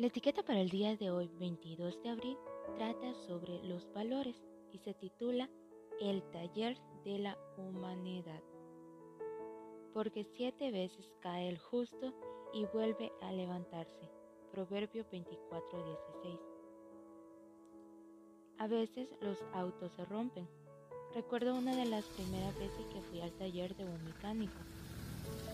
La etiqueta para el día de hoy, 22 de abril, trata sobre los valores y se titula El taller de la humanidad. Porque siete veces cae el justo y vuelve a levantarse. Proverbio 24:16. A veces los autos se rompen. Recuerdo una de las primeras veces que fui al taller de un mecánico.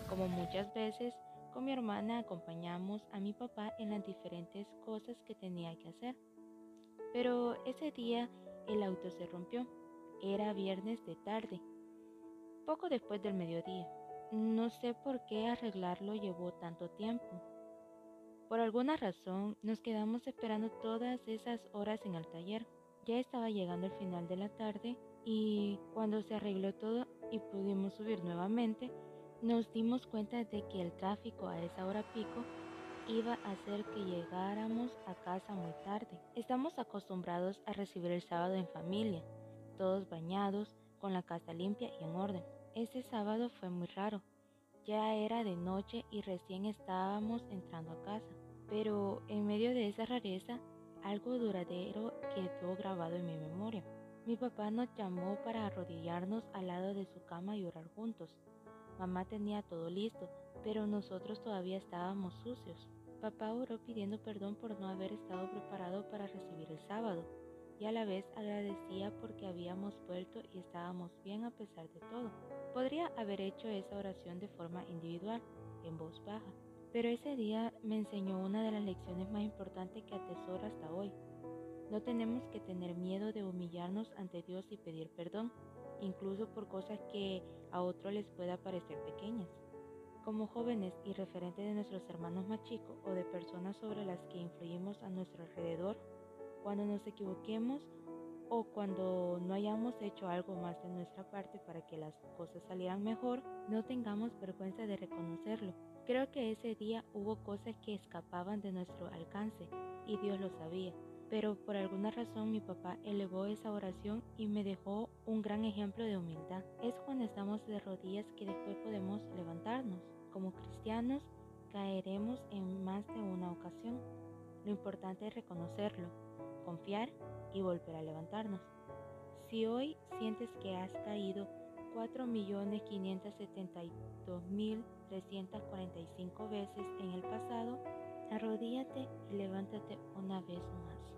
Como muchas veces, con mi hermana acompañamos a mi papá en las diferentes cosas que tenía que hacer. Pero ese día el auto se rompió. Era viernes de tarde, poco después del mediodía. No sé por qué arreglarlo llevó tanto tiempo. Por alguna razón nos quedamos esperando todas esas horas en el taller. Ya estaba llegando el final de la tarde y cuando se arregló todo y pudimos subir nuevamente, nos dimos cuenta de que el tráfico a esa hora pico iba a hacer que llegáramos a casa muy tarde. Estamos acostumbrados a recibir el sábado en familia, todos bañados, con la casa limpia y en orden. Ese sábado fue muy raro. Ya era de noche y recién estábamos entrando a casa. Pero en medio de esa rareza, algo duradero quedó grabado en mi memoria. Mi papá nos llamó para arrodillarnos al lado de su cama y orar juntos. Mamá tenía todo listo, pero nosotros todavía estábamos sucios. Papá oró pidiendo perdón por no haber estado preparado para recibir el sábado y a la vez agradecía porque habíamos vuelto y estábamos bien a pesar de todo. Podría haber hecho esa oración de forma individual, en voz baja, pero ese día me enseñó una de las lecciones más importantes que atesoro hasta hoy. No tenemos que tener miedo de humillarnos ante Dios y pedir perdón incluso por cosas que a otros les pueda parecer pequeñas. Como jóvenes y referentes de nuestros hermanos más chicos o de personas sobre las que influimos a nuestro alrededor, cuando nos equivoquemos o cuando no hayamos hecho algo más de nuestra parte para que las cosas salieran mejor, no tengamos vergüenza de reconocerlo. Creo que ese día hubo cosas que escapaban de nuestro alcance y Dios lo sabía pero por alguna razón mi papá elevó esa oración y me dejó un gran ejemplo de humildad. Es cuando estamos de rodillas que después podemos levantarnos. Como cristianos caeremos en más de una ocasión. Lo importante es reconocerlo, confiar y volver a levantarnos. Si hoy sientes que has caído 4.572.345 veces en el pasado, arrodíate y levántate una vez más.